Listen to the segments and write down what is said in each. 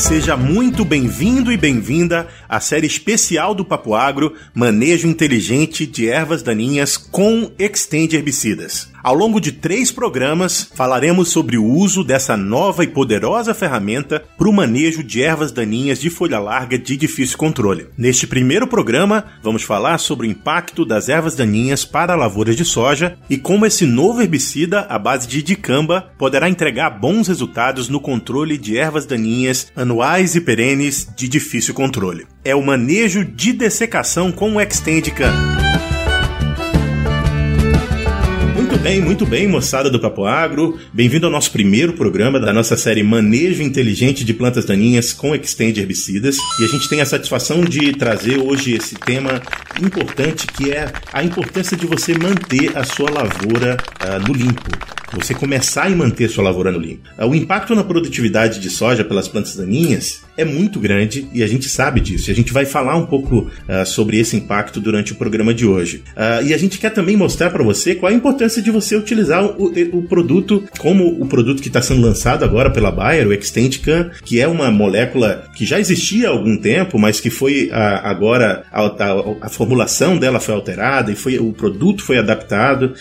Seja muito bem-vindo e bem-vinda à série especial do Papo Agro, Manejo Inteligente de Ervas Daninhas com Extend Herbicidas. Ao longo de três programas, falaremos sobre o uso dessa nova e poderosa ferramenta para o manejo de ervas daninhas de folha larga de difícil controle. Neste primeiro programa, vamos falar sobre o impacto das ervas daninhas para lavouras de soja e como esse novo herbicida à base de dicamba poderá entregar bons resultados no controle de ervas daninhas e perenes de difícil controle. É o manejo de dessecação com o. bem, muito bem, moçada do Papo Agro. Bem-vindo ao nosso primeiro programa da nossa série Manejo Inteligente de Plantas Daninhas com Extend Herbicidas. E a gente tem a satisfação de trazer hoje esse tema importante que é a importância de você manter a sua lavoura uh, no limpo você começar e manter sua lavoura no limpo. O impacto na produtividade de soja pelas plantas daninhas é muito grande e a gente sabe disso. E a gente vai falar um pouco uh, sobre esse impacto durante o programa de hoje. Uh, e a gente quer também mostrar para você qual a importância de você utilizar o, o produto como o produto que está sendo lançado agora pela Bayer, o Extendicam, que é uma molécula que já existia há algum tempo, mas que foi uh, agora a, a, a, formulação dela foi alterada e foi, o produto foi adaptado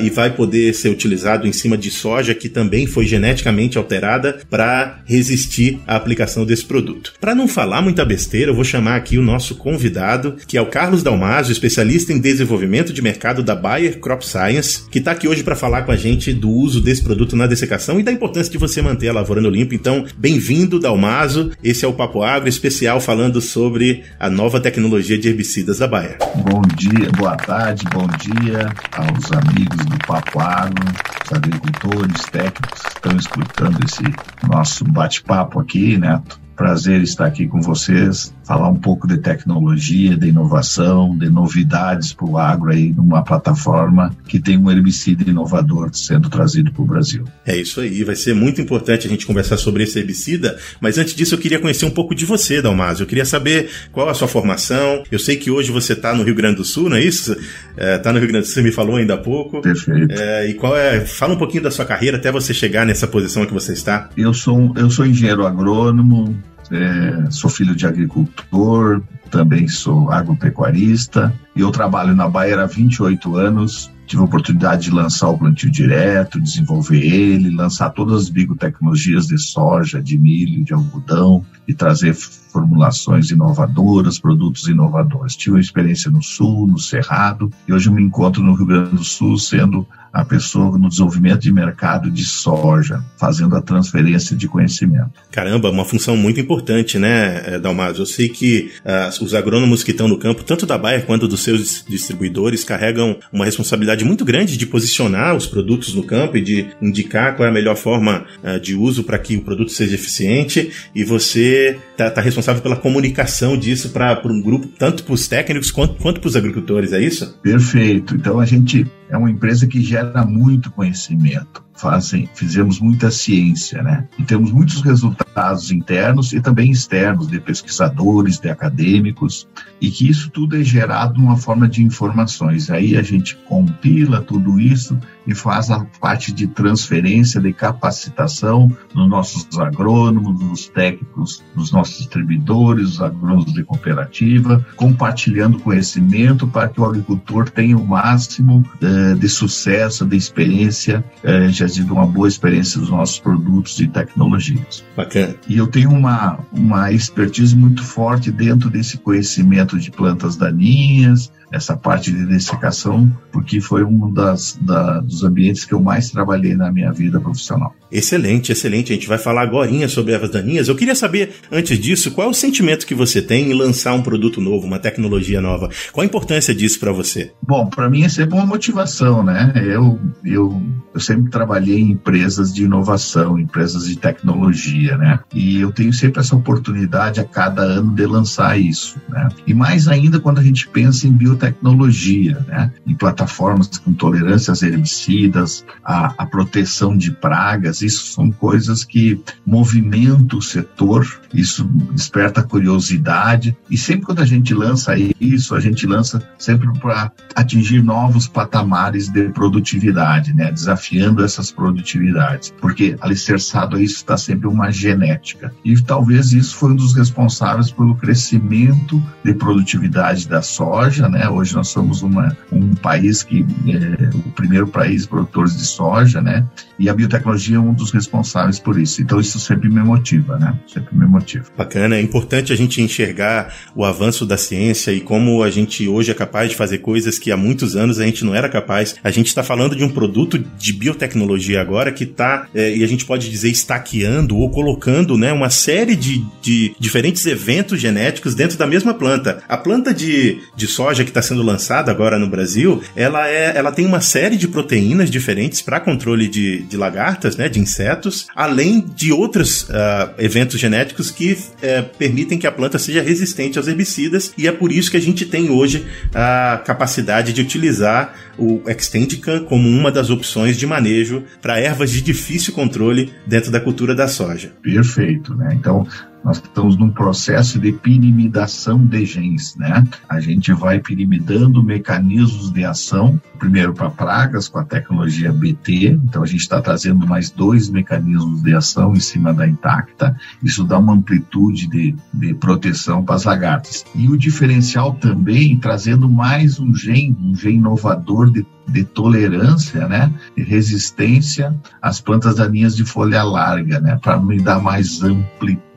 e vai poder ser utilizado em cima de soja que também foi geneticamente alterada para resistir à aplicação desse produto. Para não falar muita besteira, eu vou chamar aqui o nosso convidado, que é o Carlos Dalmasio, especialista em desenvolvimento de mercado da Bayer Crop Science, que está aqui hoje para falar com a gente do uso desse produto na dessecação e da importância de você manter a lavoura no limpo. Então, bem-vindo, Dalmaso. Esse é o Papo Agro especial falando sobre a nova tecnologia de herbicidas da Bayer. Bom dia, boa tarde, bom dia aos amigos do Papo Agro, agricultores, técnicos que estão escutando esse nosso bate-papo aqui, Neto. Prazer estar aqui com vocês falar um pouco de tecnologia, de inovação, de novidades para o agro aí numa plataforma que tem um herbicida inovador sendo trazido para o Brasil. É isso aí, vai ser muito importante a gente conversar sobre esse herbicida, mas antes disso eu queria conhecer um pouco de você, Dalmasio. Eu queria saber qual a sua formação. Eu sei que hoje você está no Rio Grande do Sul, não é isso? Está é, tá no Rio Grande do Sul, você me falou ainda há pouco. Perfeito. É, e qual é? Fala um pouquinho da sua carreira até você chegar nessa posição que você está. Eu sou, eu sou engenheiro agrônomo, é, sou filho de agricultor, também sou agropecuarista e eu trabalho na Bayer há 28 anos. Tive a oportunidade de lançar o plantio direto, desenvolver ele, lançar todas as biotecnologias de soja, de milho, de algodão e trazer formulações inovadoras, produtos inovadores. Tive uma experiência no Sul, no Cerrado, e hoje me encontro no Rio Grande do Sul sendo a pessoa no desenvolvimento de mercado de soja, fazendo a transferência de conhecimento. Caramba, uma função muito importante, né, Dalmaso? Eu sei que uh, os agrônomos que estão no campo, tanto da Bayer quanto dos seus distribuidores, carregam uma responsabilidade muito grande de posicionar os produtos no campo e de indicar qual é a melhor forma uh, de uso para que o produto seja eficiente. E você está tá responsável pela comunicação disso para um grupo, tanto para os técnicos quanto, quanto para os agricultores, é isso? Perfeito. Então a gente é uma empresa que gera muito conhecimento fazem, fizemos muita ciência, né? E temos muitos resultados internos e também externos de pesquisadores, de acadêmicos, e que isso tudo é gerado numa forma de informações. Aí a gente compila tudo isso e faz a parte de transferência, de capacitação nos nossos agrônomos, nos técnicos, nos nossos distribuidores, os agrônomos de cooperativa, compartilhando conhecimento para que o agricultor tenha o máximo eh, de sucesso, de experiência, eh, já tido uma boa experiência dos nossos produtos e tecnologias. Bacana. E eu tenho uma, uma expertise muito forte dentro desse conhecimento de plantas daninhas, essa parte de dessecação, porque foi um das, da, dos ambientes que eu mais trabalhei na minha vida profissional. Excelente, excelente. A gente vai falar agora sobre ervas daninhas. Eu queria saber, antes disso, qual é o sentimento que você tem em lançar um produto novo, uma tecnologia nova? Qual a importância disso para você? Bom, para mim é sempre uma motivação, né? Eu, eu, eu sempre trabalhei em empresas de inovação, empresas de tecnologia, né? E eu tenho sempre essa oportunidade a cada ano de lançar isso, né? E mais ainda quando a gente pensa em biotecnologia biotecnologia, né? Em plataformas com tolerâncias herbicidas, a, a proteção de pragas, isso são coisas que movimentam o setor, isso desperta curiosidade e sempre quando a gente lança isso, a gente lança sempre para atingir novos patamares de produtividade, né? Desafiando essas produtividades, porque alicerçado a isso está sempre uma genética e talvez isso foi um dos responsáveis pelo crescimento de produtividade da soja, né? Hoje nós somos uma, um país que é o primeiro país produtor de soja, né? E a biotecnologia é um dos responsáveis por isso. Então isso sempre me motiva, né? Sempre me motiva. Bacana, é importante a gente enxergar o avanço da ciência e como a gente hoje é capaz de fazer coisas que há muitos anos a gente não era capaz. A gente está falando de um produto de biotecnologia agora que está, é, e a gente pode dizer, estaqueando ou colocando né, uma série de, de diferentes eventos genéticos dentro da mesma planta. A planta de, de soja que está sendo lançada agora no Brasil, ela, é, ela tem uma série de proteínas diferentes para controle de, de lagartas, né, de insetos, além de outros uh, eventos genéticos que uh, permitem que a planta seja resistente aos herbicidas, e é por isso que a gente tem hoje a capacidade de utilizar o Extendicam como uma das opções de manejo para ervas de difícil controle dentro da cultura da soja. Perfeito, né? Então, nós estamos num processo de pirimidação de genes, né? A gente vai pirimidando mecanismos de ação, primeiro para pragas com a tecnologia BT, então a gente está trazendo mais dois mecanismos de ação em cima da intacta, isso dá uma amplitude de, de proteção para as lagartas. E o diferencial também trazendo mais um gene, um gene inovador de de tolerância, né, de resistência às plantas daninhas de folha larga, né, para me dar mais amplitude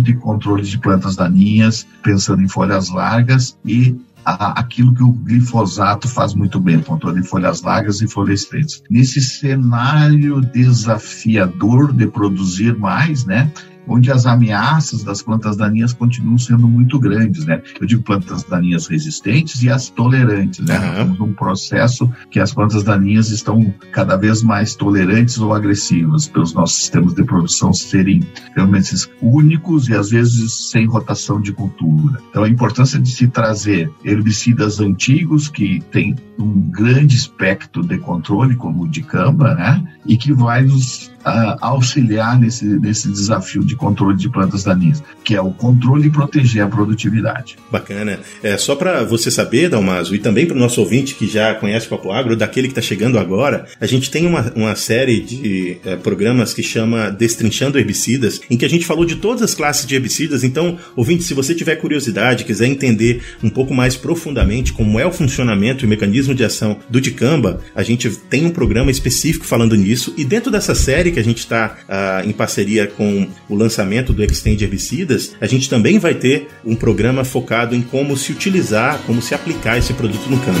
de controle de plantas daninhas, pensando em folhas largas e aquilo que o glifosato faz muito bem, controle de folhas largas e florescentes. Nesse cenário desafiador de produzir mais, né, onde as ameaças das plantas daninhas continuam sendo muito grandes, né? Eu digo plantas daninhas resistentes e as tolerantes, né? Uhum. Num processo que as plantas daninhas estão cada vez mais tolerantes ou agressivas, pelos nossos sistemas de produção serem realmente únicos e às vezes sem rotação de cultura. Então a importância de se trazer herbicidas antigos que têm um grande espectro de controle, como o de camba, né? E que vai nos uh, auxiliar nesse, nesse desafio de controle de plantas daninhas, que é o controle e proteger a produtividade. Bacana. É, só para você saber, Dalmaso, e também para o nosso ouvinte que já conhece o Papo Agro, daquele que está chegando agora, a gente tem uma, uma série de é, programas que chama Destrinchando Herbicidas, em que a gente falou de todas as classes de herbicidas. Então, ouvinte, se você tiver curiosidade, quiser entender um pouco mais profundamente como é o funcionamento e mecanismo de ação do dicamba, a gente tem um programa específico falando nisso. E dentro dessa série que a gente está uh, ah, em parceria com o lançamento do Extend Herbicidas, a gente também vai ter um programa focado em como se utilizar, como se aplicar esse produto no campo.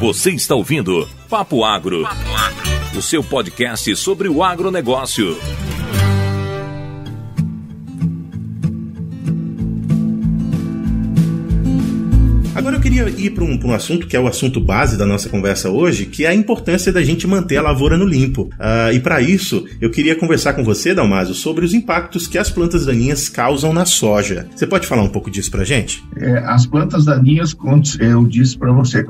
Você está ouvindo Papo Agro, Papo Agro, o seu podcast sobre o agronegócio. Agora queria ir para um, um, assunto que é o assunto base da nossa conversa hoje, que é a importância da gente manter a lavoura no limpo. Uh, e para isso, eu queria conversar com você, Dalmaso, sobre os impactos que as plantas daninhas causam na soja. Você pode falar um pouco disso para gente? É, as plantas daninhas, eu disse para você,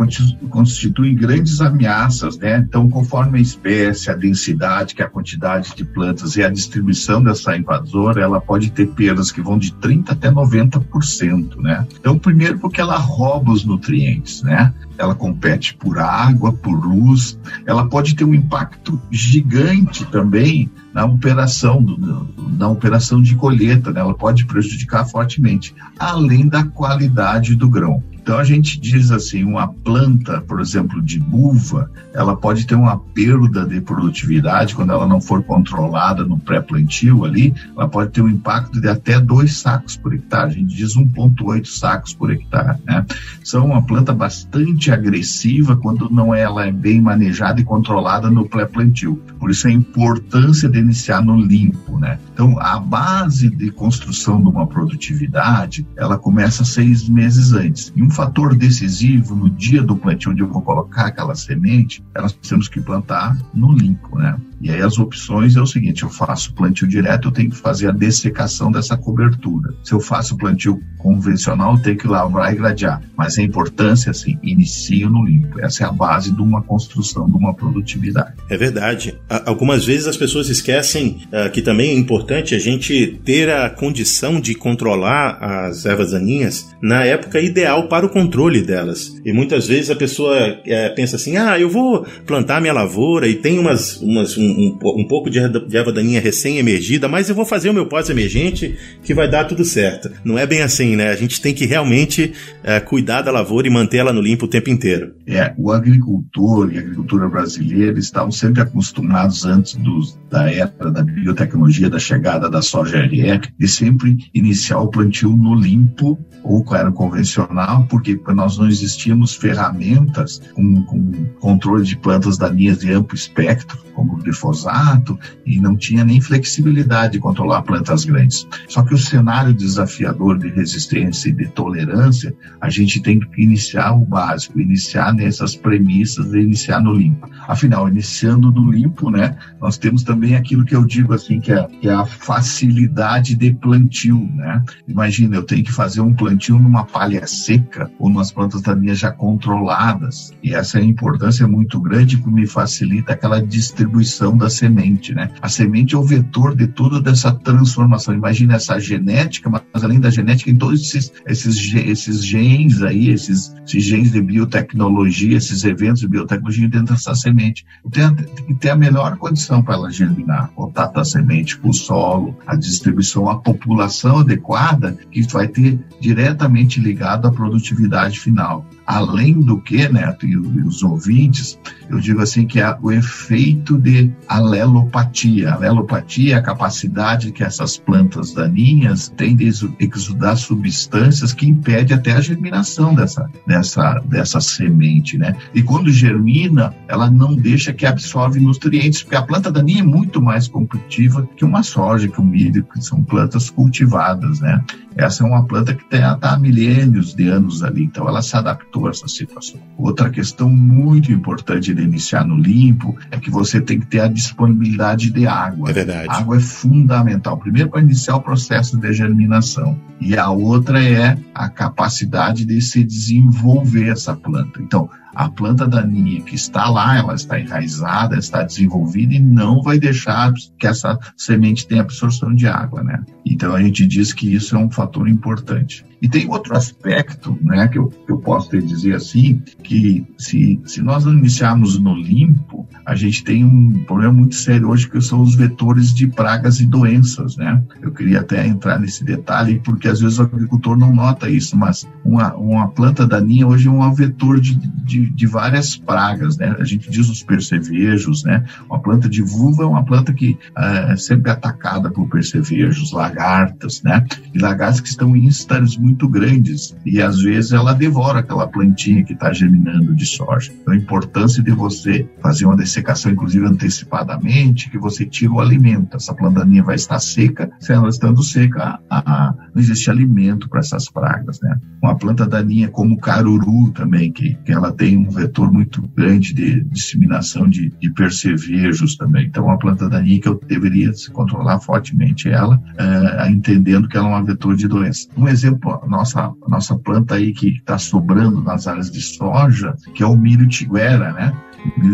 constituem grandes ameaças, né? Então, conforme a espécie, a densidade, que é a quantidade de plantas e a distribuição dessa invasora, ela pode ter perdas que vão de 30 até 90%, né? Então, primeiro porque ela rouba os nutrientes, né? Ela compete por água, por luz, ela pode ter um impacto gigante também na operação, do, na operação de colheita, né? ela pode prejudicar fortemente, além da qualidade do grão. Então a gente diz assim, uma planta, por exemplo, de uva, ela pode ter uma perda de produtividade quando ela não for controlada no pré-plantio ali, ela pode ter um impacto de até dois sacos por hectare. A gente diz 1,8 sacos por hectare. Né? São uma planta bastante agressiva quando não é, ela é bem manejada e controlada no pré-plantio. Por isso a importância de iniciar no limpo, né? Então a base de construção de uma produtividade, ela começa seis meses antes. E um fator decisivo no dia do plantio, onde eu vou colocar aquela semente, é nós temos que plantar no limpo, né? E aí as opções é o seguinte: eu faço plantio direto, eu tenho que fazer a dessecação dessa cobertura. Se eu faço plantio convencional, eu tenho que lavrar e gradear. Mas a importância, assim, inicio no limpo. Essa é a base de uma construção, de uma produtividade. É verdade. Algumas vezes as pessoas esquecem uh, que também é importante a gente ter a condição de controlar as ervas daninhas na época ideal para o controle delas. E muitas vezes a pessoa é, pensa assim: ah, eu vou plantar minha lavoura e tem umas, umas, um, um, um pouco de, de erva daninha recém-emergida, mas eu vou fazer o meu pós-emergente que vai dar tudo certo. Não é bem assim, né? A gente tem que realmente é, cuidar da lavoura e manter ela no limpo o tempo inteiro. É, o agricultor e a agricultura brasileira estavam sempre acostumados antes dos, da era da biotecnologia, da chegada da soja RE, de sempre iniciar o plantio no limpo ou era convencional, porque nós não existíamos ferramentas com, com controle de plantas daninhas de amplo espectro, como o glifosato, e não tinha nem flexibilidade de controlar plantas grandes. Só que o cenário desafiador de resistência e de tolerância, a gente tem que iniciar o básico, iniciar nessas premissas e iniciar no limpo. Afinal, iniciando no limpo, né, nós temos também aquilo que eu digo assim, que é, que é a facilidade de plantio, né? Imagina, eu tenho que fazer um plantio numa palha seca ou nas plantas daninhas já controladas. E essa é importância muito grande que me facilita aquela distribuição da semente, né? A semente é o vetor de toda dessa transformação. Imagina essa genética, mas além da genética, em todos esses, esses, esses genes aí, esses, esses genes de biotecnologia, esses eventos de biotecnologia dentro dessa semente. Tem, tem que ter a melhor condição para ela germinar, contato da semente com o solo, a distribuição, a população adequada, que vai ter diretamente ligado à produtividade final. Além do que, Neto, e os ouvintes, eu digo assim que é o efeito de alelopatia. Alelopatia é a capacidade que essas plantas daninhas têm de exudar substâncias que impedem até a germinação dessa, dessa, dessa semente, né? E quando germina, ela não deixa que absorve nutrientes, porque a planta daninha é muito mais competitiva que uma soja, que o milho, que são plantas cultivadas, né? Essa é uma planta que está há milênios de anos ali, então ela se adaptou a essa situação. Outra questão muito importante de iniciar no limpo é que você tem que ter a disponibilidade de água. É verdade. A água é fundamental. Primeiro, para iniciar o processo de germinação. E a outra é a capacidade de se desenvolver essa planta. Então, a planta daninha que está lá, ela está enraizada, está desenvolvida e não vai deixar que essa semente tenha absorção de água, né? Então a gente diz que isso é um fator importante. E tem outro aspecto, né, que eu, que eu posso te dizer assim, que se, se nós iniciarmos no limpo, a gente tem um problema muito sério hoje que são os vetores de pragas e doenças, né? Eu queria até entrar nesse detalhe, porque às vezes o agricultor não nota isso, mas uma, uma planta daninha hoje é um vetor de, de, de várias pragas, né? A gente diz os percevejos, né? Uma planta de vulva é uma planta que é sempre atacada por percevejos, lagartas, né? E lagartas que estão em muito muito grandes e às vezes ela devora aquela plantinha que está germinando de soja. Então a importância de você fazer uma dessecação, inclusive antecipadamente, que você tira o alimento. Essa plantaninha vai estar seca, se ela estando seca, a, a, não existe alimento para essas pragas, né? Uma planta daninha como o caruru também, que, que ela tem um vetor muito grande de disseminação de, de percevejos também. Então uma planta eu deveria controlar fortemente ela, é, entendendo que ela é um vetor de doença. Um exemplo nossa, nossa planta aí que está sobrando nas áreas de soja, que é o milho tiguera, né?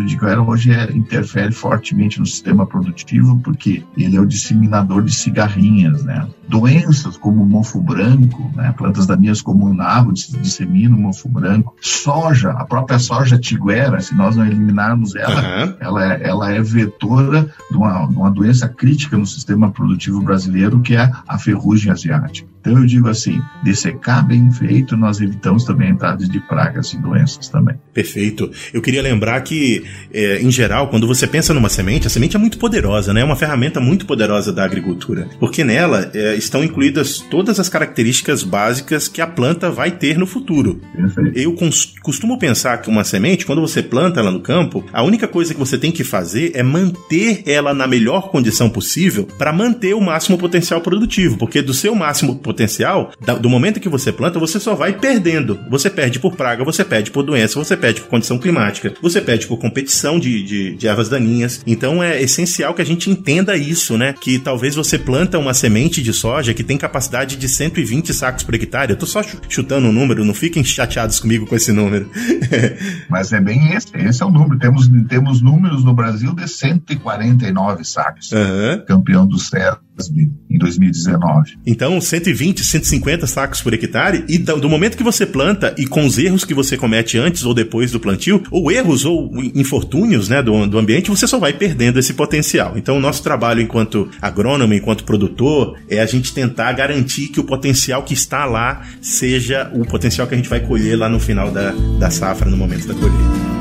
Tiguera hoje é, interfere fortemente no sistema produtivo porque ele é o disseminador de cigarrinhas, né? Doenças como mofo branco, né? plantas daninhas como o nabo disseminam o mofo branco. Soja, a própria soja tiguera, se nós não eliminarmos ela, uhum. ela, é, ela é vetora de uma, de uma doença crítica no sistema produtivo brasileiro, que é a ferrugem asiática. Então eu digo assim, dessecar bem feito, nós evitamos também entradas de pragas e doenças também. Perfeito. Eu queria lembrar que, é, em geral, quando você pensa numa semente, a semente é muito poderosa, né? É uma ferramenta muito poderosa da agricultura, porque nela é, estão incluídas todas as características básicas que a planta vai ter no futuro. Perfeito. Eu costumo pensar que uma semente, quando você planta ela no campo, a única coisa que você tem que fazer é manter ela na melhor condição possível para manter o máximo potencial produtivo, porque do seu máximo potencial, do momento que você planta, você só vai perdendo. Você perde por praga, você perde por doença, você perde por condição climática, você perde por competição de, de, de, ervas daninhas. Então é essencial que a gente entenda isso, né? Que talvez você planta uma semente de soja que tem capacidade de 120 sacos por hectare. Eu tô só chutando um número, não fiquem chateados comigo com esse número. Mas é bem esse, esse é o número. Temos, temos números no Brasil de 149 sacos. Uhum. Campeão do CESB em 2019. Então, 120, 150 sacos por hectare, e do momento que você planta e com os erros que você comete antes ou depois do plantio, ou erros ou infortúnios né, do, do ambiente, você só vai perdendo esse potencial. Então, o nosso trabalho enquanto agrônomo, enquanto produtor, é a gente tentar garantir que o potencial que está lá seja o potencial que a gente vai colher lá no final da, da safra, no momento da colheita.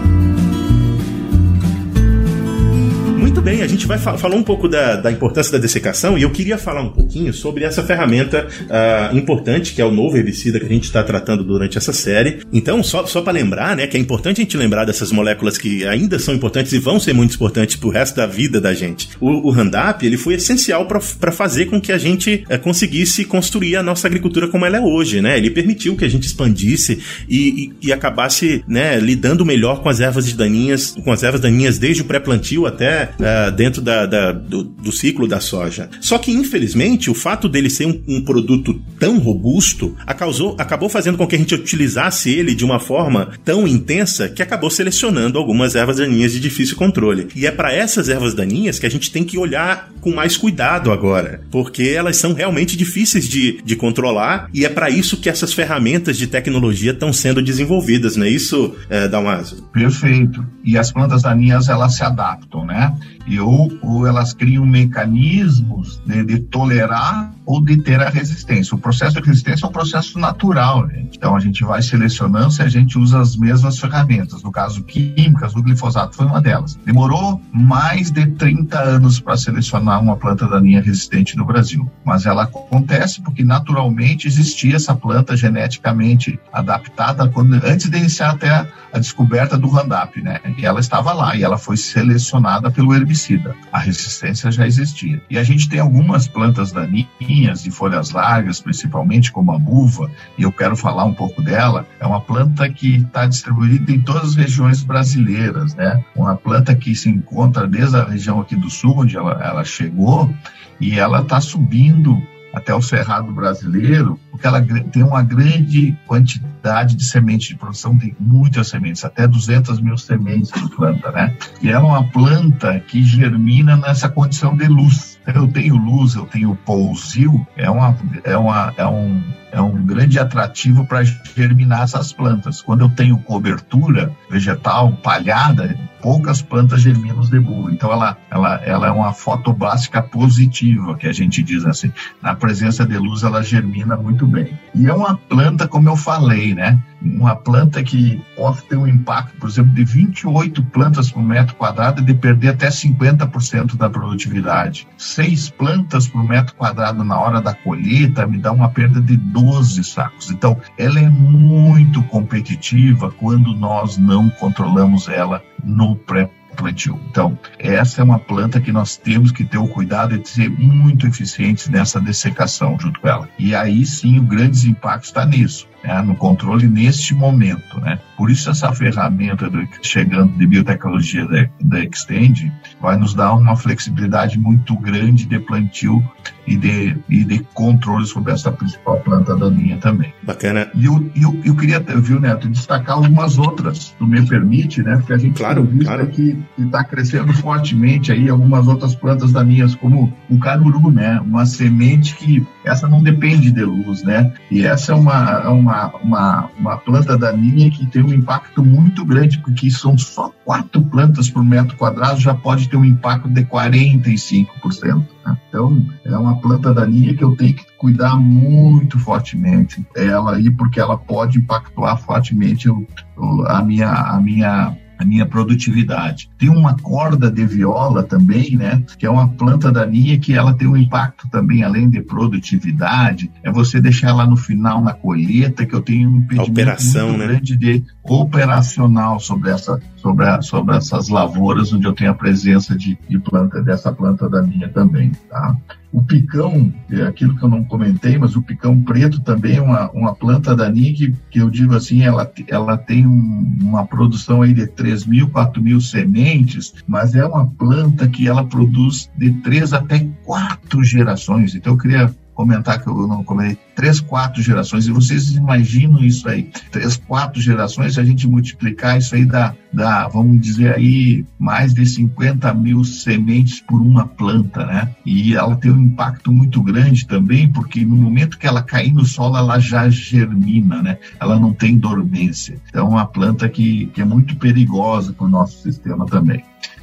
Muito bem, a gente vai fa falar um pouco da, da, importância da dessecação e eu queria falar um pouquinho sobre essa ferramenta uh, importante que é o novo herbicida que a gente está tratando durante essa série. Então, só, só para lembrar, né, que é importante a gente lembrar dessas moléculas que ainda são importantes e vão ser muito importantes para o resto da vida da gente. O, o Roundup, ele foi essencial para fazer com que a gente uh, conseguisse construir a nossa agricultura como ela é hoje, né? Ele permitiu que a gente expandisse e, e, e acabasse, né, lidando melhor com as ervas daninhas, com as ervas daninhas desde o pré-plantio até uh, dentro da, da do, do, ciclo da soja. Só que, infelizmente, o fato dele ser um, um produto tão robusto causou, acabou fazendo com que a gente utilizasse ele de uma forma tão intensa que acabou selecionando algumas ervas daninhas de difícil controle. E é para essas ervas daninhas que a gente tem que olhar com mais cuidado agora, porque elas são realmente difíceis de, de controlar e é para isso que essas ferramentas de tecnologia estão sendo desenvolvidas, não é isso, é, Dalmaso? Perfeito. E as plantas daninhas elas se adaptam, né? E ou, ou elas criam mecanismos né, de tolerar ou de ter a resistência. O processo de resistência é um processo natural, gente. Então a gente vai selecionando se a gente usa as mesmas ferramentas. No caso químicas, o glifosato foi uma delas. Demorou mais de 30 anos para selecionar uma planta daninha resistente no Brasil, mas ela acontece porque naturalmente existia essa planta geneticamente adaptada quando, antes de iniciar até a, a descoberta do Roundup, né? E ela estava lá e ela foi selecionada pelo herbicida. A resistência já existia. E a gente tem algumas plantas daninhas de folhas largas, principalmente como a muva, e eu quero falar um pouco dela. É uma planta que está distribuída em todas as regiões brasileiras, né? Uma planta que se encontra desde a região aqui do sul, onde ela, ela chegou, e ela está subindo até o cerrado brasileiro, porque ela tem uma grande quantidade de sementes de produção, tem muitas sementes, até 200 mil sementes de planta, né? E ela é uma planta que germina nessa condição de luz. Eu tenho luz, eu tenho pousio, é, uma, é, uma, é, um, é um grande atrativo para germinar essas plantas. Quando eu tenho cobertura vegetal palhada, poucas plantas germinam os debulhos. Então, ela, ela, ela é uma fotoblástica positiva, que a gente diz assim. Na presença de luz, ela germina muito bem. E é uma planta, como eu falei, né? Uma planta que pode ter um impacto, por exemplo, de 28 plantas por metro quadrado e de perder até 50% da produtividade. Seis plantas por metro quadrado na hora da colheita me dá uma perda de 12 sacos. Então, ela é muito competitiva quando nós não controlamos ela no pré plantio. Então, essa é uma planta que nós temos que ter o cuidado de ser muito eficientes nessa dessecação junto com ela. E aí sim o grande impacto está nisso né, no controle neste momento. Né? Por isso, essa ferramenta do, chegando de biotecnologia da, da Extend vai nos dar uma flexibilidade muito grande de plantio e de, e de controle sobre essa principal planta daninha também. Bacana. E eu, eu, eu queria, viu, Neto, destacar algumas outras, tu me permite, né? Porque a gente claro, visto claro. que está crescendo fortemente aí algumas outras plantas daninhas, como o caruru, né? Uma semente que essa não depende de luz, né? E essa é uma, é uma, uma, uma planta daninha que tem um impacto muito grande, porque são só quatro plantas por metro quadrado, já pode ter um impacto de 45%. Né? Então, é uma planta daninha que eu tenho que cuidar muito fortemente ela aí, porque ela pode impactar fortemente o, o, a minha, a minha a minha produtividade. Tem uma corda de viola também, né, que é uma planta daninha que ela tem um impacto também, além de produtividade, é você deixar ela no final na colheita, que eu tenho um impedimento operação, muito né? grande de operacional sobre, essa, sobre, a, sobre essas lavouras onde eu tenho a presença de, de planta, dessa planta daninha também, tá? O picão, é aquilo que eu não comentei, mas o picão preto também é uma, uma planta daninha que, que eu digo assim, ela, ela tem um, uma produção aí de 3 mil, 4 mil sementes, mas é uma planta que ela produz de três até quatro gerações. Então eu queria comentar que eu não comentei, três, quatro gerações, e vocês imaginam isso aí, três, quatro gerações, se a gente multiplicar isso aí dá, dá, vamos dizer aí, mais de 50 mil sementes por uma planta, né? E ela tem um impacto muito grande também, porque no momento que ela cair no solo, ela já germina, né? Ela não tem dormência. Então, é uma planta que, que é muito perigosa para o nosso sistema também.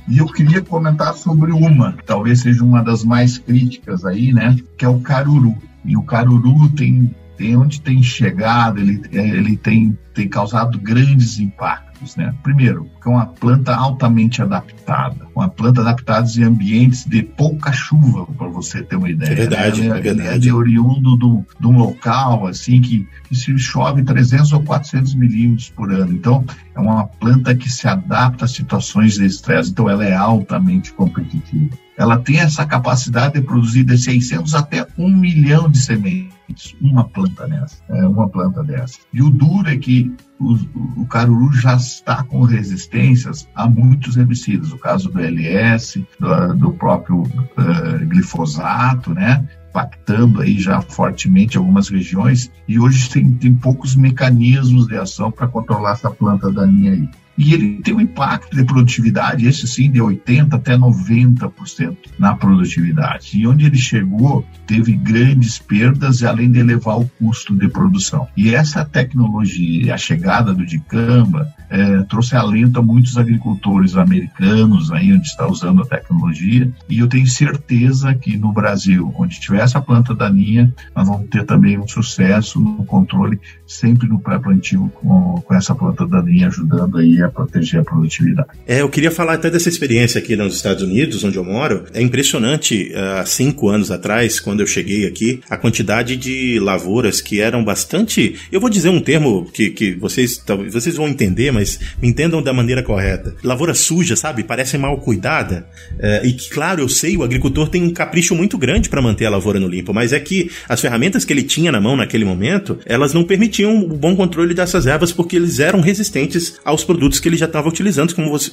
E eu queria comentar sobre uma, talvez seja uma das mais críticas aí, né? Que é o caruru. E o caruru tem, tem onde tem chegado, ele, ele tem, tem causado grandes impactos né? Primeiro, que é uma planta altamente adaptada, uma planta adaptada em ambientes de pouca chuva, para você ter uma ideia. É verdade, né? é verdade. Ele é oriundo de um local assim que, que se chove 300 ou 400 milímetros por ano. Então, é uma planta que se adapta a situações de estresse. Então, ela é altamente competitiva ela tem essa capacidade de produzir de 600 até 1 milhão de sementes, uma planta nessa, é, uma planta dessa. E o duro é que o, o caruru já está com resistências a muitos herbicidas, o caso do LS, do, do próprio uh, glifosato, né? impactando aí já fortemente algumas regiões e hoje tem, tem poucos mecanismos de ação para controlar essa planta daninha aí e ele tem um impacto de produtividade, esse sim, de 80% até 90% na produtividade. E onde ele chegou, teve grandes perdas, além de elevar o custo de produção. E essa tecnologia, a chegada do dicamba, é, trouxe alento a muitos agricultores americanos, aí onde está usando a tecnologia, e eu tenho certeza que no Brasil, onde tiver essa planta daninha, nós vamos ter também um sucesso no controle, sempre no pré-plantio com, com essa planta daninha ajudando aí a proteger a produtividade. É, eu queria falar até dessa experiência aqui nos Estados Unidos, onde eu moro. É impressionante, há cinco anos atrás, quando eu cheguei aqui, a quantidade de lavouras que eram bastante. Eu vou dizer um termo que, que vocês, vocês vão entender, mas me entendam da maneira correta. Lavoura suja, sabe? Parece mal cuidada. É, e que, claro, eu sei, o agricultor tem um capricho muito grande para manter a lavoura no limpo, mas é que as ferramentas que ele tinha na mão naquele momento, elas não permitiam o bom controle dessas ervas porque eles eram resistentes aos produtos que ele já estava utilizando, como você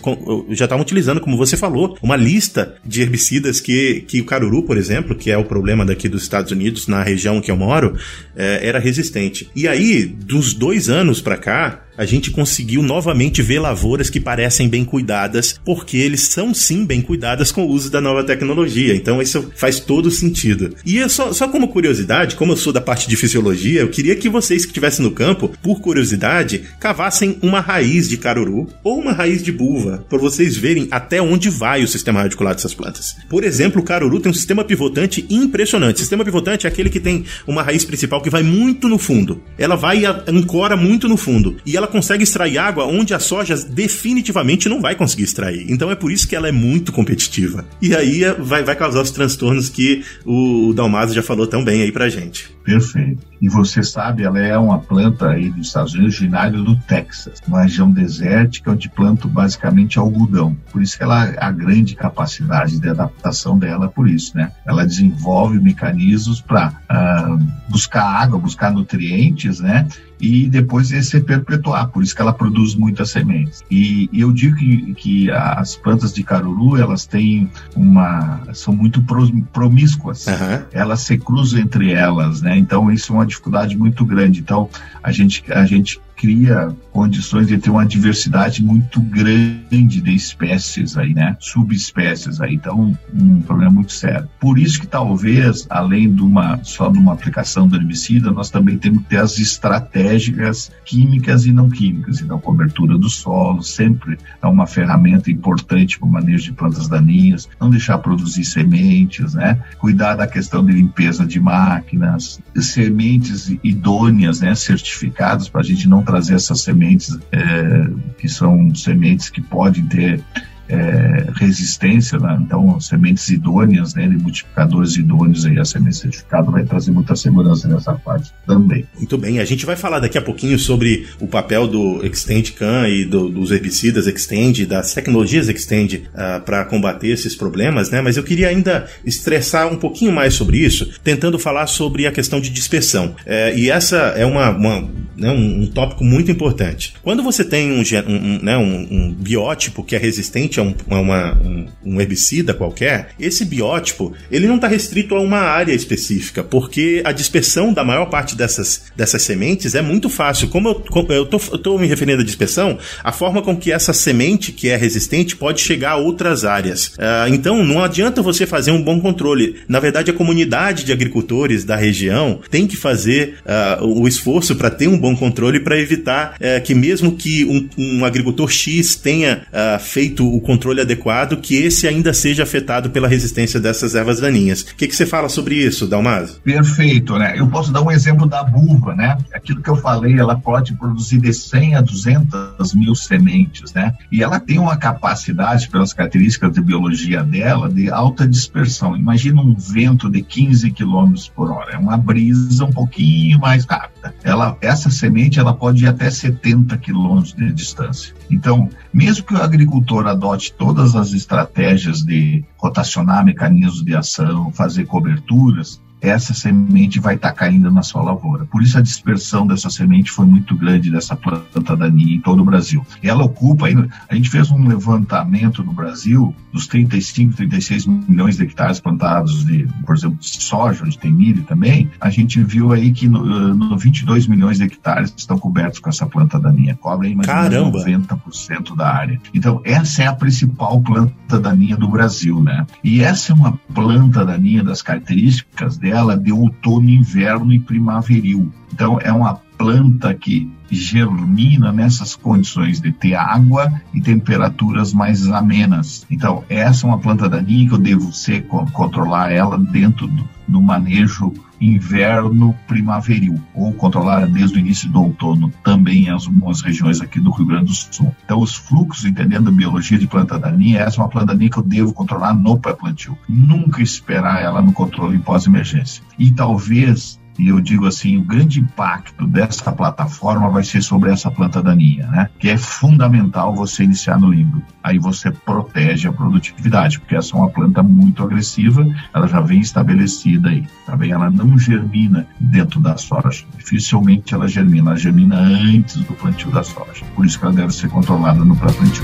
já estavam utilizando, como você falou, uma lista de herbicidas que, que o caruru, por exemplo, que é o problema daqui dos Estados Unidos, na região que eu moro, é, era resistente. E aí, dos dois anos para cá, a gente conseguiu novamente ver lavouras que parecem bem cuidadas, porque eles são sim bem cuidadas com o uso da nova tecnologia. Então isso faz todo sentido. E é só, só como curiosidade, como eu sou da parte de fisiologia, eu queria que vocês que estivessem no campo, por curiosidade, cavassem uma raiz de caruru ou uma raiz de buva, para vocês verem até onde vai o sistema radicular dessas plantas. Por exemplo, o caruru tem um sistema pivotante impressionante. O sistema pivotante é aquele que tem uma raiz principal que vai muito no fundo. Ela vai e ancora muito no fundo. E ela ela consegue extrair água onde a soja definitivamente não vai conseguir extrair. Então é por isso que ela é muito competitiva. E aí é, vai, vai causar os transtornos que o Dalmaso já falou tão bem aí pra gente. Perfeito. E você sabe, ela é uma planta aí dos Estados Unidos, originária do Texas, uma região desértica onde plantam basicamente algodão. Por isso que ela a grande capacidade de adaptação dela, por isso, né? Ela desenvolve mecanismos para ah, buscar água, buscar nutrientes, né? e depois se perpetuar, por isso que ela produz muitas sementes. E, e eu digo que, que, as plantas de caruru, elas têm uma... são muito promíscuas, uhum. elas se cruzam entre elas, né? Então isso é uma dificuldade muito grande. Então a gente, a gente cria condições de ter uma diversidade muito grande de espécies aí, né? Subespécies aí. Então, um problema muito sério. Por isso que talvez, além de uma só de uma aplicação do herbicida, nós também temos que ter as estratégicas químicas e não químicas. Então, cobertura do solo sempre é uma ferramenta importante para o manejo de plantas daninhas, não deixar produzir sementes, né? Cuidar da questão de limpeza de máquinas, sementes idôneas, né? Certificadas para a gente não trazer essas sementes é, que são sementes que podem ter é, resistência, né? então sementes idôneas, né, multiplicadores idôneos aí, a semente certificada vai trazer muita segurança nessa parte também. Muito bem, a gente vai falar daqui a pouquinho sobre o papel do Extend Can e do, dos herbicidas Extend, das tecnologias Extend uh, ah, para combater esses problemas, né? Mas eu queria ainda estressar um pouquinho mais sobre isso, tentando falar sobre a questão de dispersão. É, e essa é uma, uma né, um, um, tópico muito importante. Quando você tem um, um, né, um, biótipo que é resistente a, uma, um, herbicida qualquer, esse biótipo ele não está restrito a uma área específica, porque a dispersão da maior parte dessas, dessas sementes é muito fácil. Como eu, como eu tô, tô me referindo à dispersão, a forma com que essa semente que é resistente pode chegar a outras áreas. Uh, então não adianta você fazer um bom controle. Na verdade, a comunidade de agricultores da região tem que fazer uh, o esforço para ter um bom controle para evitar uh, que mesmo que um, um agricultor X tenha uh, feito o controle adequado, que esse ainda seja afetado pela resistência dessas ervas daninhas. O que, que você fala sobre isso, Dalmaso? Perfeito, né? Eu posso dar um exemplo da buva, né? Aquilo que eu falei, ela pode produzir de 100 a 200 mil sementes, né? E ela tem uma capacidade, pelas características de biologia dela, de alta dispersão. Imagina um vento de 15 km por hora, é uma brisa um pouquinho mais rápida. Ela, essa semente ela pode ir até 70 km de distância. Então, mesmo que o agricultor adote todas as estratégias de rotacionar mecanismos de ação, fazer coberturas, essa semente vai estar tá caindo na sua lavoura. Por isso a dispersão dessa semente foi muito grande dessa planta daninha em todo o Brasil. Ela ocupa, a gente fez um levantamento no Brasil dos 35, 36 milhões de hectares plantados de, por exemplo, de soja, onde tem milho também, a gente viu aí que no, no 22 milhões de hectares estão cobertos com essa planta daninha. Cobre aí mais Caramba. ou menos 90% da área. Então, essa é a principal planta daninha do Brasil, né? E essa é uma planta daninha das características dela ela de outono, inverno e primaveril. Então, é uma planta que germina nessas condições de ter água e temperaturas mais amenas. Então, essa é uma planta daninha que eu devo ser, controlar ela dentro do, do manejo inverno primaveril, ou controlar desde o início do outono, também em algumas regiões aqui do Rio Grande do Sul. Então, os fluxos, entendendo a biologia de planta daninha, essa é uma planta daninha que eu devo controlar no pré-plantio. Nunca esperar ela no controle pós-emergência. E talvez e eu digo assim, o grande impacto dessa plataforma vai ser sobre essa planta daninha, né? Que é fundamental você iniciar no limbo. Aí você protege a produtividade, porque essa é uma planta muito agressiva, ela já vem estabelecida aí, tá bem? Ela não germina dentro da soja. Dificilmente ela germina, ela germina antes do plantio da soja. Por isso que ela deve ser controlada no pré-plantio.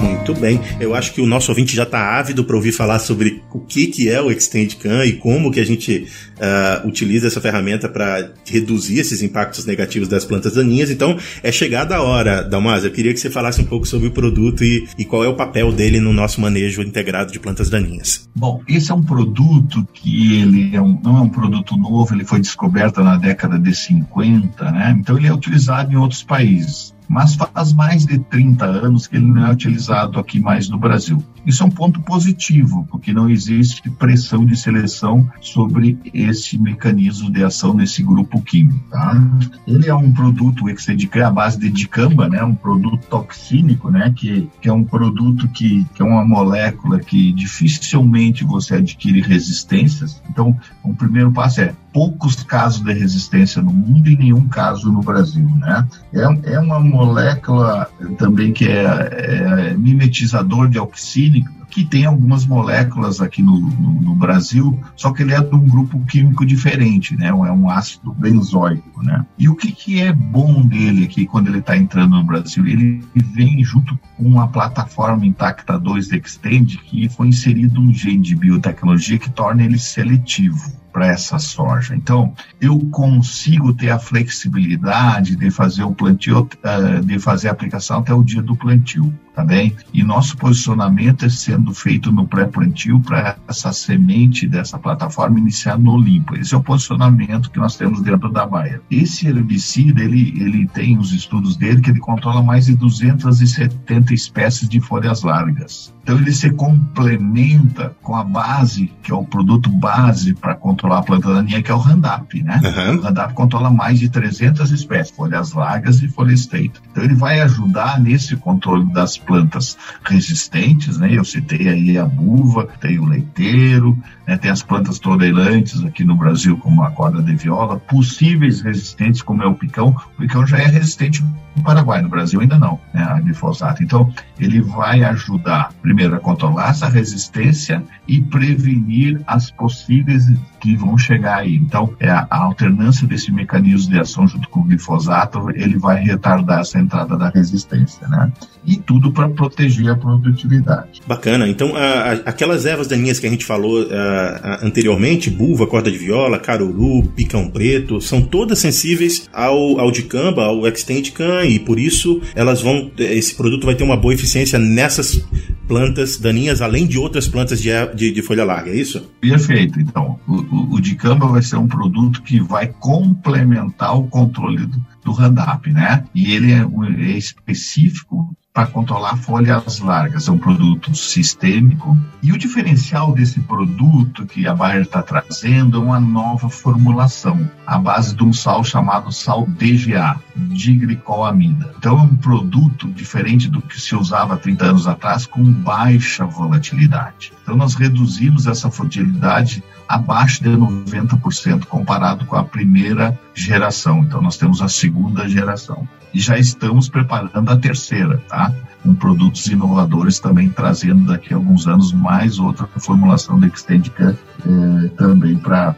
Muito bem. Eu acho que o nosso ouvinte já está ávido para ouvir falar sobre o que, que é o Extend Can e como que a gente uh, utiliza essa ferramenta para reduzir esses impactos negativos das plantas daninhas. Então, é chegada a hora, Dalmas. Eu queria que você falasse um pouco sobre o produto e, e qual é o papel dele no nosso manejo integrado de plantas daninhas. Bom, esse é um produto que ele é um, não é um produto novo, ele foi descoberto na década de 50, né? Então, ele é utilizado em outros países mas faz mais de 30 anos que ele não é utilizado aqui mais no Brasil. Isso é um ponto positivo, porque não existe pressão de seleção sobre esse mecanismo de ação nesse grupo químico. Tá? Ele é um produto, o Exedicam, à base de dicamba, né? um produto toxínico, né? que, que é um produto que, que é uma molécula que dificilmente você adquire resistências. Então, o primeiro passo é poucos casos de resistência no mundo e nenhum caso no Brasil, né? É, é uma molécula também que é, é mimetizador de auxínico, que tem algumas moléculas aqui no, no, no, Brasil, só que ele é de um grupo químico diferente, né? É um ácido benzoico, né? E o que, que é bom dele aqui quando ele está entrando no Brasil? Ele vem junto com uma plataforma Intacta 2 de Extend que foi inserido um gene de biotecnologia que torna ele seletivo para essa soja. Então, eu consigo ter a flexibilidade de fazer o plantio, eh, de fazer a aplicação até o dia do plantio, tá bem? E nosso posicionamento é ser sendo feito no pré-plantio para essa semente dessa plataforma iniciar no limpo. Esse é o posicionamento que nós temos dentro da Baia. Esse herbicida, ele, ele tem os estudos dele que ele controla mais de 270 espécies de folhas largas. Então ele se complementa com a base, que é o produto base para controlar a planta daninha, que é o Roundup, né? Uhum. O Roundup controla mais de 300 espécies, folhas largas e folha estreita. Então ele vai ajudar nesse controle das plantas resistentes, né? Eu citei aí a buva, tem o leiteiro, né? tem as plantas tolerantes aqui no Brasil, como a corda de viola, possíveis resistentes, como é o picão. O picão já é resistente no Paraguai, no Brasil ainda não, né? A glifosato. Então ele vai ajudar primeiro a controlar essa resistência e prevenir as possíveis que vão chegar aí. Então, é a, a alternância desse mecanismo de ação junto com o glifosato, ele vai retardar essa entrada da resistência, né? E tudo para proteger a produtividade. Bacana. Então, a, a, aquelas ervas daninhas que a gente falou anteriormente, buva, corda de viola, caruru, picão preto, são todas sensíveis ao, ao dicamba, ao extendicam, e por isso elas vão, esse produto vai ter uma boa eficiência nessas plantas daninhas, além de outras plantas de, de, de folha larga, é isso? Perfeito. Então, o, o, o dicamba vai ser um produto que vai complementar o controle do, do Roundup, né? E ele é, é específico para controlar folhas largas. É um produto sistêmico. E o diferencial desse produto que a Bayer está trazendo é uma nova formulação, à base de um sal chamado sal DGA, diglicoamida. Então é um produto diferente do que se usava 30 anos atrás, com baixa volatilidade. Então nós reduzimos essa volatilidade abaixo de 90% comparado com a primeira geração. Então nós temos a segunda geração e já estamos preparando a terceira, tá? Com produtos inovadores também trazendo daqui a alguns anos mais outra formulação da Extendica eh, também para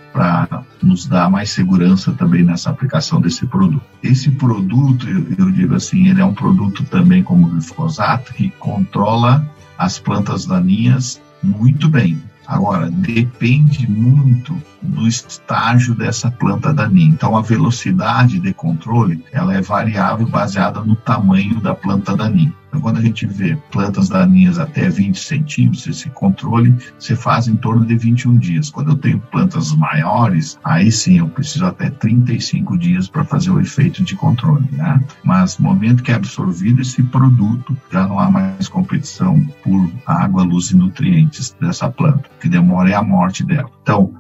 nos dar mais segurança também nessa aplicação desse produto. Esse produto, eu, eu digo assim, ele é um produto também como o glifosato que controla as plantas daninhas muito bem. Agora, depende muito do estágio dessa planta daninha. Então, a velocidade de controle ela é variável baseada no tamanho da planta daninha. Então, quando a gente vê plantas daninhas até 20 centímetros, esse controle se faz em torno de 21 dias. Quando eu tenho plantas maiores, aí sim eu preciso até 35 dias para fazer o efeito de controle. Né? Mas no momento que é absorvido esse produto, já não há mais competição por água, luz e nutrientes dessa planta. O que demora é a morte dela. Então,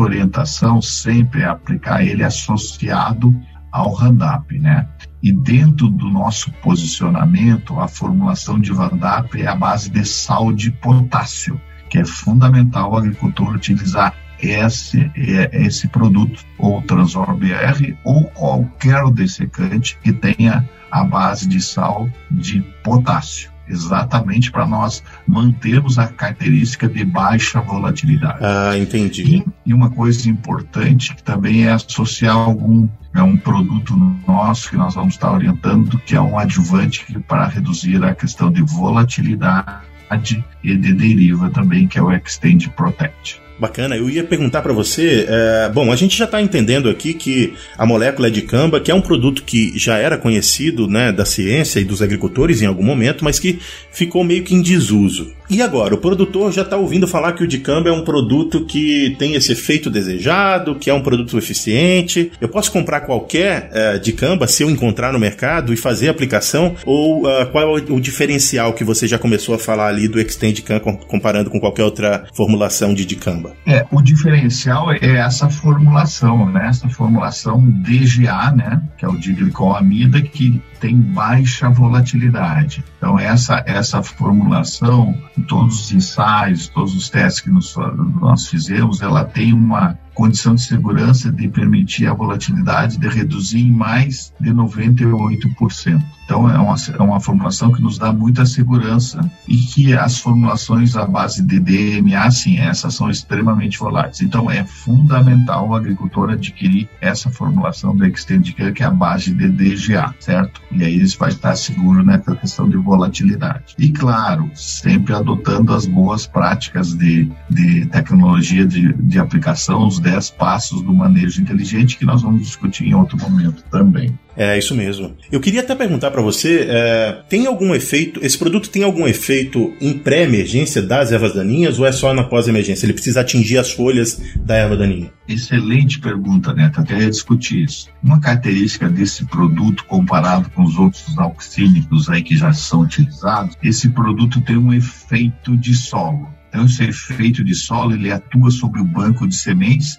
nossa orientação sempre é aplicar ele associado ao Roundup, né? E dentro do nosso posicionamento, a formulação de Roundup é a base de sal de potássio, que é fundamental o agricultor utilizar esse, esse produto, ou Transor BR, ou qualquer dessecante que tenha a base de sal de potássio exatamente para nós mantermos a característica de baixa volatilidade. Ah, entendi. E, e uma coisa importante que também é associar algum é um produto nosso que nós vamos estar orientando, que é um adjuvante para reduzir a questão de volatilidade e de deriva também, que é o Extend Protect. Bacana. Eu ia perguntar para você. É, bom, a gente já está entendendo aqui que a molécula é de camba, que é um produto que já era conhecido né, da ciência e dos agricultores em algum momento, mas que ficou meio que em desuso. E agora, o produtor já está ouvindo falar que o dicamba é um produto que tem esse efeito desejado, que é um produto eficiente. Eu posso comprar qualquer uh, dicamba se eu encontrar no mercado e fazer a aplicação? Ou uh, qual é o, diferencial que você já começou a falar ali do Extend Can comparando com qualquer outra formulação de dicamba? É, o diferencial é essa formulação, né? Essa formulação DGA, né? Que é o diglicoamida, que tem baixa volatilidade. Então, essa, essa formulação, todos os ensaios, todos os testes que nós fizemos, ela tem uma condição de segurança de permitir a volatilidade de reduzir em mais de 98%. Então, é uma, é uma formulação que nos dá muita segurança e que as formulações à base de DMA, sim, essas são extremamente voláteis. Então, é fundamental o agricultor adquirir essa formulação do Extend que é a base de DGA, certo? E aí ele vai estar seguro nessa questão de volatilidade. E, claro, sempre adotando as boas práticas de, de tecnologia de, de aplicação, os 10 passos do manejo inteligente, que nós vamos discutir em outro momento também. É, isso mesmo. Eu queria até perguntar para você, é, tem algum efeito, esse produto tem algum efeito em pré-emergência das ervas daninhas ou é só na pós-emergência? Ele precisa atingir as folhas da erva daninha? Excelente pergunta, Neto. Até ia discutir isso. Uma característica desse produto comparado com os outros auxílicos aí que já são utilizados, esse produto tem um efeito de solo. Então, esse efeito de solo, ele atua sobre o banco de sementes,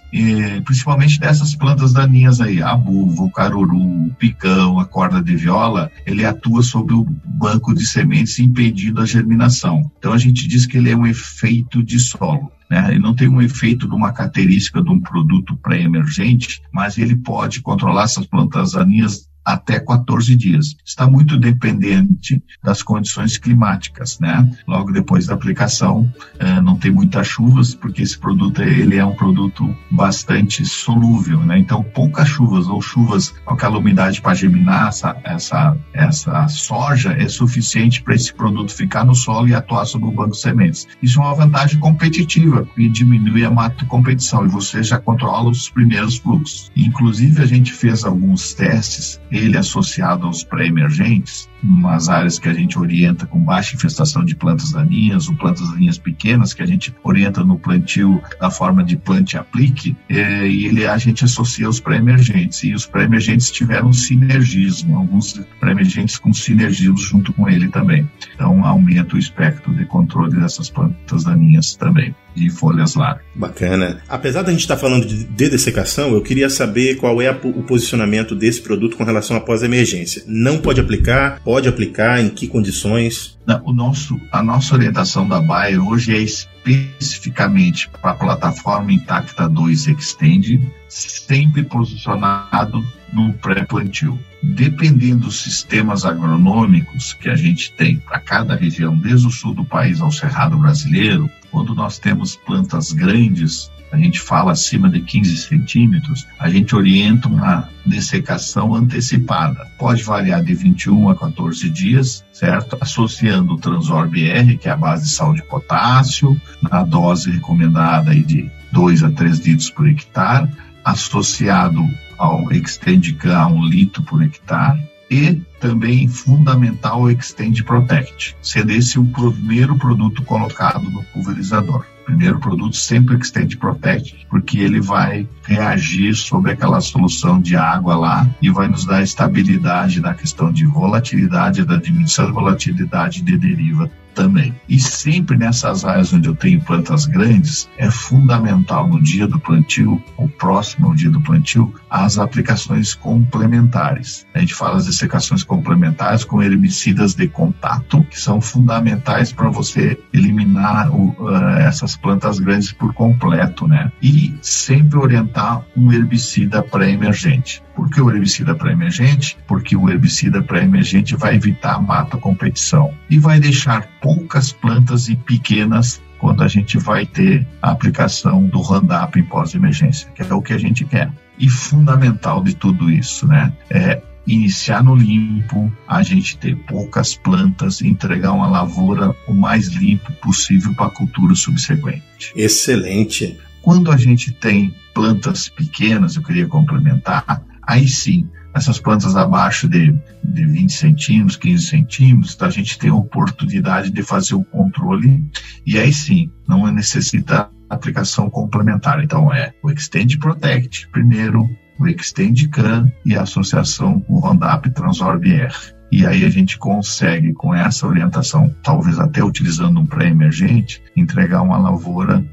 principalmente dessas plantas daninhas aí, a buva, o caruru, picão, a corda de viola, ele atua sobre o banco de sementes, impedindo a germinação. Então, a gente diz que ele é um efeito de solo. Né? Ele não tem um efeito de uma característica de um produto pré-emergente, mas ele pode controlar essas plantas daninhas até 14 dias. Está muito dependente das condições climáticas, né? Logo depois da aplicação, eh, não tem muitas chuvas, porque esse produto ele é um produto bastante solúvel, né? Então, poucas chuvas ou chuvas com aquela umidade para germinar essa, essa, essa soja é suficiente para esse produto ficar no solo e atuar sobre o banco de sementes. Isso é uma vantagem competitiva, porque diminui a mata competição e você já controla os primeiros fluxos. Inclusive, a gente fez alguns testes ele associado aos pré-emergentes, umas áreas que a gente orienta com baixa infestação de plantas daninhas ou plantas daninhas pequenas, que a gente orienta no plantio da forma de plante aplique, é, e ele, a gente associa os pré-emergentes. E os pré-emergentes tiveram sinergismo, alguns pré-emergentes com sinergismo junto com ele também. Então, aumenta o espectro de controle dessas plantas daninhas também de folhas largas. Bacana. Apesar da gente estar falando de, de dessecação, eu queria saber qual é a, o posicionamento desse produto com relação à pós-emergência. Não pode aplicar? Pode aplicar? Em que condições? O nosso, a nossa orientação da Bayer hoje é especificamente para a plataforma Intacta 2 Extend, sempre posicionado no pré-plantio. Dependendo dos sistemas agronômicos que a gente tem para cada região, desde o sul do país ao Cerrado brasileiro, quando nós temos plantas grandes, a gente fala acima de 15 centímetros, a gente orienta uma dessecação antecipada. Pode variar de 21 a 14 dias, certo? Associando o Transor BR, que é a base de sal de potássio, na dose recomendada aí de 2 a 3 litros por hectare, associado ao Extendicam a 1 litro por hectare, e também fundamental o Extend Protect, sendo esse o primeiro produto colocado no pulverizador. Primeiro produto sempre Extend Protect, porque ele vai reagir sobre aquela solução de água lá e vai nos dar estabilidade na questão de volatilidade, da diminuição de volatilidade de deriva também. E sempre nessas áreas onde eu tenho plantas grandes, é fundamental no dia do plantio, ou próximo ao dia do plantio, as aplicações complementares. A gente fala as dessecações complementares com herbicidas de contato, que são fundamentais para você eliminar o, uh, essas plantas grandes por completo, né? E sempre orientar um herbicida pré-emergente. Por que o herbicida pré-emergente? Porque o herbicida pré-emergente vai evitar a mata competição e vai deixar poucas plantas e pequenas quando a gente vai ter a aplicação do Roundup em pós-emergência, que é o que a gente quer. E fundamental de tudo isso, né, é iniciar no limpo, a gente ter poucas plantas e entregar uma lavoura o mais limpo possível para a cultura subsequente. Excelente. Quando a gente tem plantas pequenas, eu queria complementar, Aí sim, essas plantas abaixo de, de 20 centímetros, 15 centímetros, a gente tem a oportunidade de fazer o controle e aí sim, não necessita aplicação complementar. Então é o Extend Protect primeiro, o Extend Can e a associação com o Roundup Transorb R. E aí a gente consegue, com essa orientação, talvez até utilizando um pré-emergente, entregar uma lavoura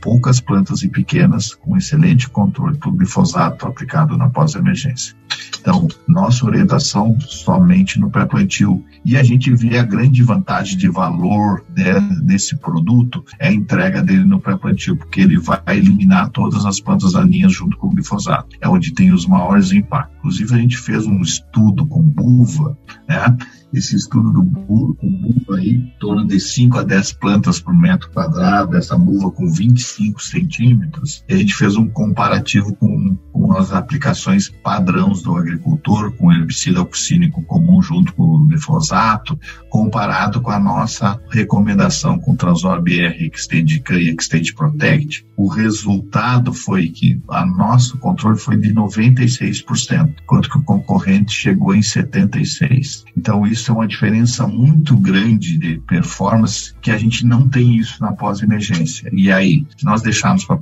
poucas plantas e pequenas, com excelente controle do glifosato aplicado na pós-emergência. Então, nossa orientação somente no pré-plantio. E a gente vê a grande vantagem de valor de, desse produto é a entrega dele no pré-plantio, porque ele vai eliminar todas as plantas daninhas junto com o glifosato. É onde tem os maiores impactos. Inclusive, a gente fez um estudo com buva, né? esse estudo do burro, com buva aí, em torno de 5 a 10 plantas por metro quadrado, essa buva com 25 centímetros, e a gente fez um comparativo com, com as aplicações padrões do agricultor com herbicida auxínico comum junto com o glifosato, comparado com a nossa recomendação com Transor BR Extend e Extend Protect, o resultado foi que a nosso controle foi de 96%, enquanto que o concorrente chegou em 76%. Então isso é uma diferença muito grande de performance que a gente não tem isso na pós-emergência. E aí, se nós deixarmos para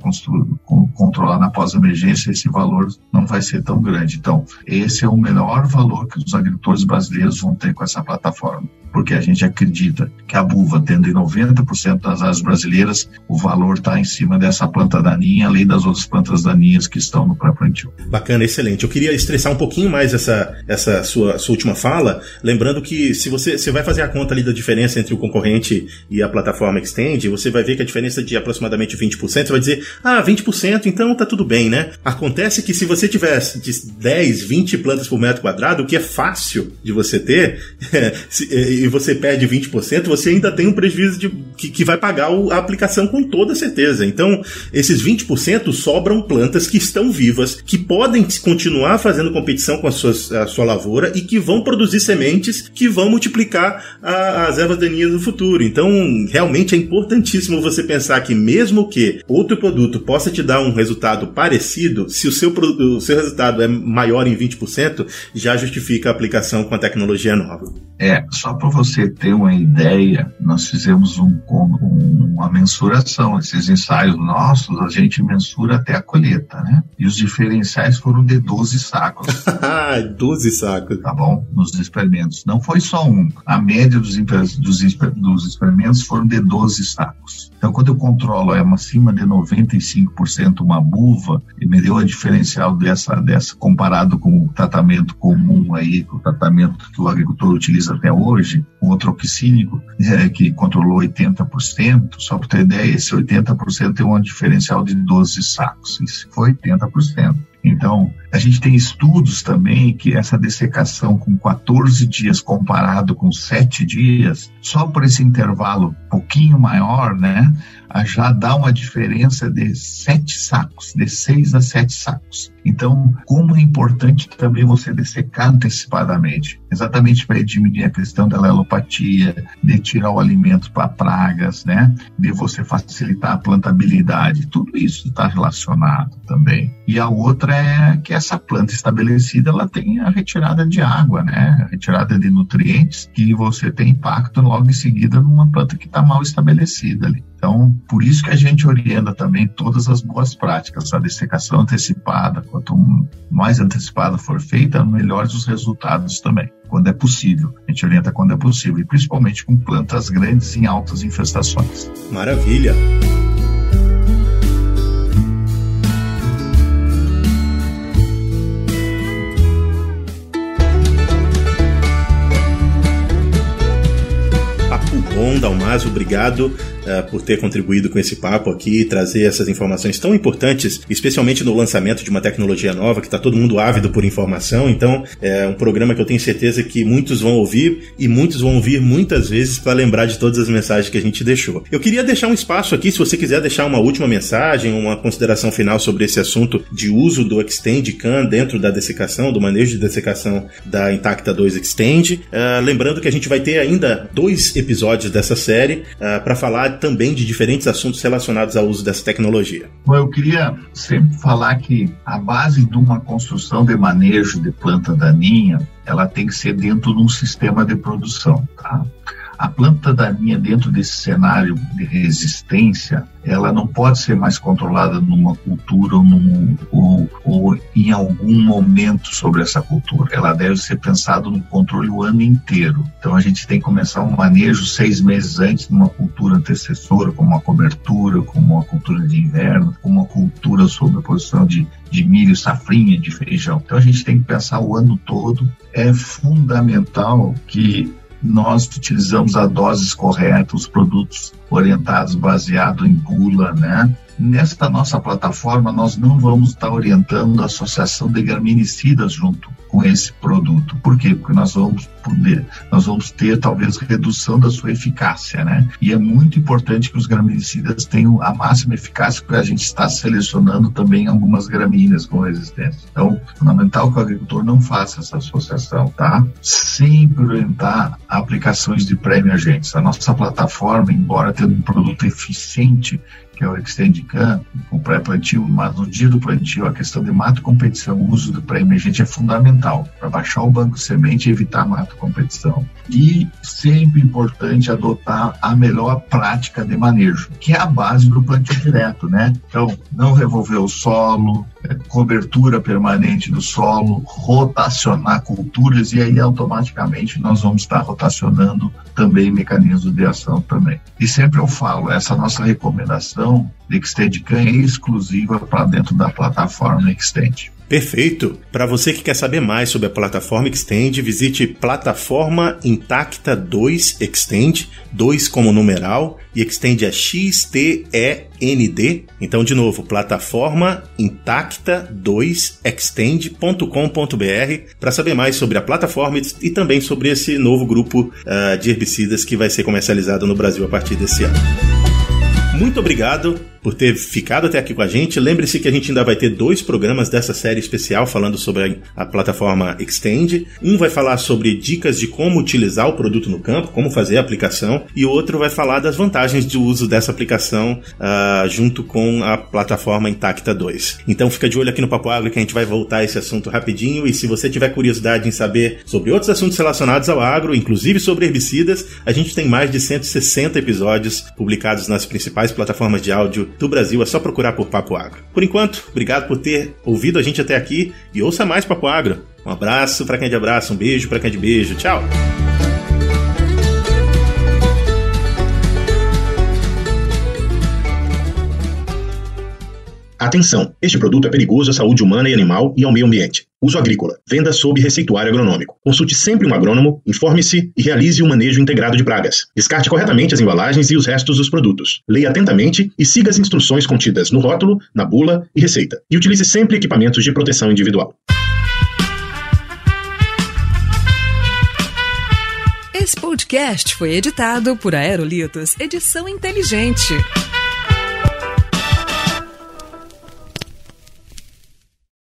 controlar na pós-emergência, esse valor não vai ser tão grande. Então, esse é o melhor valor que os agricultores brasileiros vão ter com essa plataforma porque a gente acredita que a buva, tendo em 90% das áreas brasileiras, o valor está em cima dessa planta daninha, além das outras plantas daninhas que estão no pré-plantio. Bacana, excelente. Eu queria estressar um pouquinho mais essa, essa sua, sua última fala, lembrando que se você, você vai fazer a conta ali da diferença entre o concorrente e a plataforma Extend, você vai ver que a diferença de aproximadamente 20%, você vai dizer, ah, 20%, então tá tudo bem, né? Acontece que se você tivesse de 10, 20 plantas por metro quadrado, o que é fácil de você ter, e você perde 20%, você ainda tem um prejuízo de, que, que vai pagar o, a aplicação com toda certeza. Então, esses 20% sobram plantas que estão vivas, que podem continuar fazendo competição com a sua, a sua lavoura e que vão produzir sementes que vão multiplicar a, as ervas daninhas no futuro. Então, realmente é importantíssimo você pensar que, mesmo que outro produto possa te dar um resultado parecido, se o seu, o seu resultado é maior em 20%, já justifica a aplicação com a tecnologia nova. É, só para você ter uma ideia, nós fizemos um, um, uma mensuração. Esses ensaios nossos, a gente mensura até a colheita, né? E os diferenciais foram de 12 sacos. 12 sacos. Tá bom? Nos experimentos. Não foi só um. A média dos, dos, dos experimentos foram de 12 sacos. Então, quando eu controlo é acima de 95% uma buva, e me deu a diferencial dessa, dessa comparado com o tratamento comum aí, o tratamento que o agricultor utiliza até hoje, um outro oxínico, é, que controlou 80%, só para ter ideia, esse 80% tem um diferencial de 12 sacos. Isso foi 80%. Então, a gente tem estudos também que essa dessecação com 14 dias comparado com 7 dias, só por esse intervalo pouquinho maior, né, já dá uma diferença de 7 sacos, de 6 a 7 sacos. Então, como é importante também você dessecar antecipadamente, exatamente para diminuir a questão da lelopatia, de tirar o alimento para pragas, né? De você facilitar a plantabilidade, tudo isso está relacionado também. E a outra é que essa planta estabelecida ela tem a retirada de água, né? A retirada de nutrientes que você tem impacto logo em seguida numa planta que está mal estabelecida ali. Então, por isso que a gente orienta também todas as boas práticas, a dessecação antecipada, quanto mais antecipada for feita, melhores os resultados também, quando é possível. A gente orienta quando é possível, e principalmente com plantas grandes em altas infestações. Maravilha! bom, Dalmaso, obrigado uh, por ter contribuído com esse papo aqui trazer essas informações tão importantes, especialmente no lançamento de uma tecnologia nova, que está todo mundo ávido por informação. Então, é um programa que eu tenho certeza que muitos vão ouvir e muitos vão ouvir muitas vezes para lembrar de todas as mensagens que a gente deixou. Eu queria deixar um espaço aqui, se você quiser deixar uma última mensagem, uma consideração final sobre esse assunto de uso do Extend Can dentro da dessecação, do manejo de dessecação da Intacta 2 Extend. Uh, lembrando que a gente vai ter ainda dois episódios dessa série uh, para falar também de diferentes assuntos relacionados ao uso dessa tecnologia. Bom, eu queria sempre falar que a base de uma construção de manejo de planta daninha, ela tem que ser dentro de um sistema de produção, tá? A planta daninha dentro desse cenário de resistência, ela não pode ser mais controlada numa cultura ou, num, ou, ou, em algum momento sobre essa cultura. Ela deve ser pensada no controle o ano inteiro. Então a gente tem que começar um manejo seis meses antes numa cultura antecessora, como uma cobertura, como uma cultura de inverno, como uma cultura sobre a posição de, de milho, safrinha, de feijão. Então a gente tem que pensar o ano todo. É fundamental que nós utilizamos a doses corretas, os produtos orientados baseado em bula, né? Nesta nossa plataforma nós não vamos estar orientando a associação de graminicidas junto com esse produto. Por quê? Porque nós vamos poder, nós vamos ter talvez redução da sua eficácia, né? E é muito importante que os graminicidas tenham a máxima eficácia, porque a gente está selecionando também algumas gramíneas com resistência. Então, fundamental que o agricultor não faça essa associação, tá? Sempre orientar aplicações de pré-emergentes. A nossa plataforma, embora tendo um produto eficiente, que é o Extend Can, o pré-plantio, mas no dia do plantio, a questão de mato competição, o uso do pré-emergente é fundamental para baixar o banco semente e evitar mato competição. E sempre importante adotar a melhor prática de manejo, que é a base do plantio direto, né? Então, não revolver o solo, cobertura permanente do solo, rotacionar culturas e aí automaticamente nós vamos estar rotacionando também mecanismos de ação também. E sempre eu falo, essa nossa recomendação de Extendcan é exclusiva para dentro da plataforma Extend. Perfeito! Para você que quer saber mais sobre a plataforma Extend, visite Plataforma Intacta 2 Extend, 2 como numeral, e Extend é X-T-E-N-D. Então, de novo, Plataforma Intacta 2 Extend.com.br para saber mais sobre a plataforma e também sobre esse novo grupo uh, de herbicidas que vai ser comercializado no Brasil a partir desse ano. Muito obrigado por ter ficado até aqui com a gente. Lembre-se que a gente ainda vai ter dois programas dessa série especial falando sobre a, plataforma Extend. Um vai falar sobre dicas de como utilizar o produto no campo, como fazer a aplicação, e o outro vai falar das vantagens de uso dessa aplicação uh, junto com a plataforma Intacta 2. Então fica de olho aqui no Papo Agro que a gente vai voltar a esse assunto rapidinho. E se você tiver curiosidade em saber sobre outros assuntos relacionados ao agro, inclusive sobre herbicidas, a gente tem mais de 160 episódios publicados nas principais plataformas de áudio do Brasil. É só procurar por Papo Agro. Por enquanto, obrigado por ter ouvido a gente até aqui e ouça mais Papo Agro. Um abraço para quem é de abraço, um beijo para quem é de beijo. Tchau! Atenção! Este produto é perigoso à saúde humana e animal e ao meio ambiente. Uso agrícola. Venda sob receituário agronômico. Consulte sempre um agrônomo, informe-se e realize um manejo integrado de pragas. Descarte corretamente as embalagens e os restos dos produtos. Leia atentamente e siga as instruções contidas no rótulo, na bula e receita. E utilize sempre equipamentos de proteção individual. Esse podcast foi editado por Aerolitos Edição Inteligente.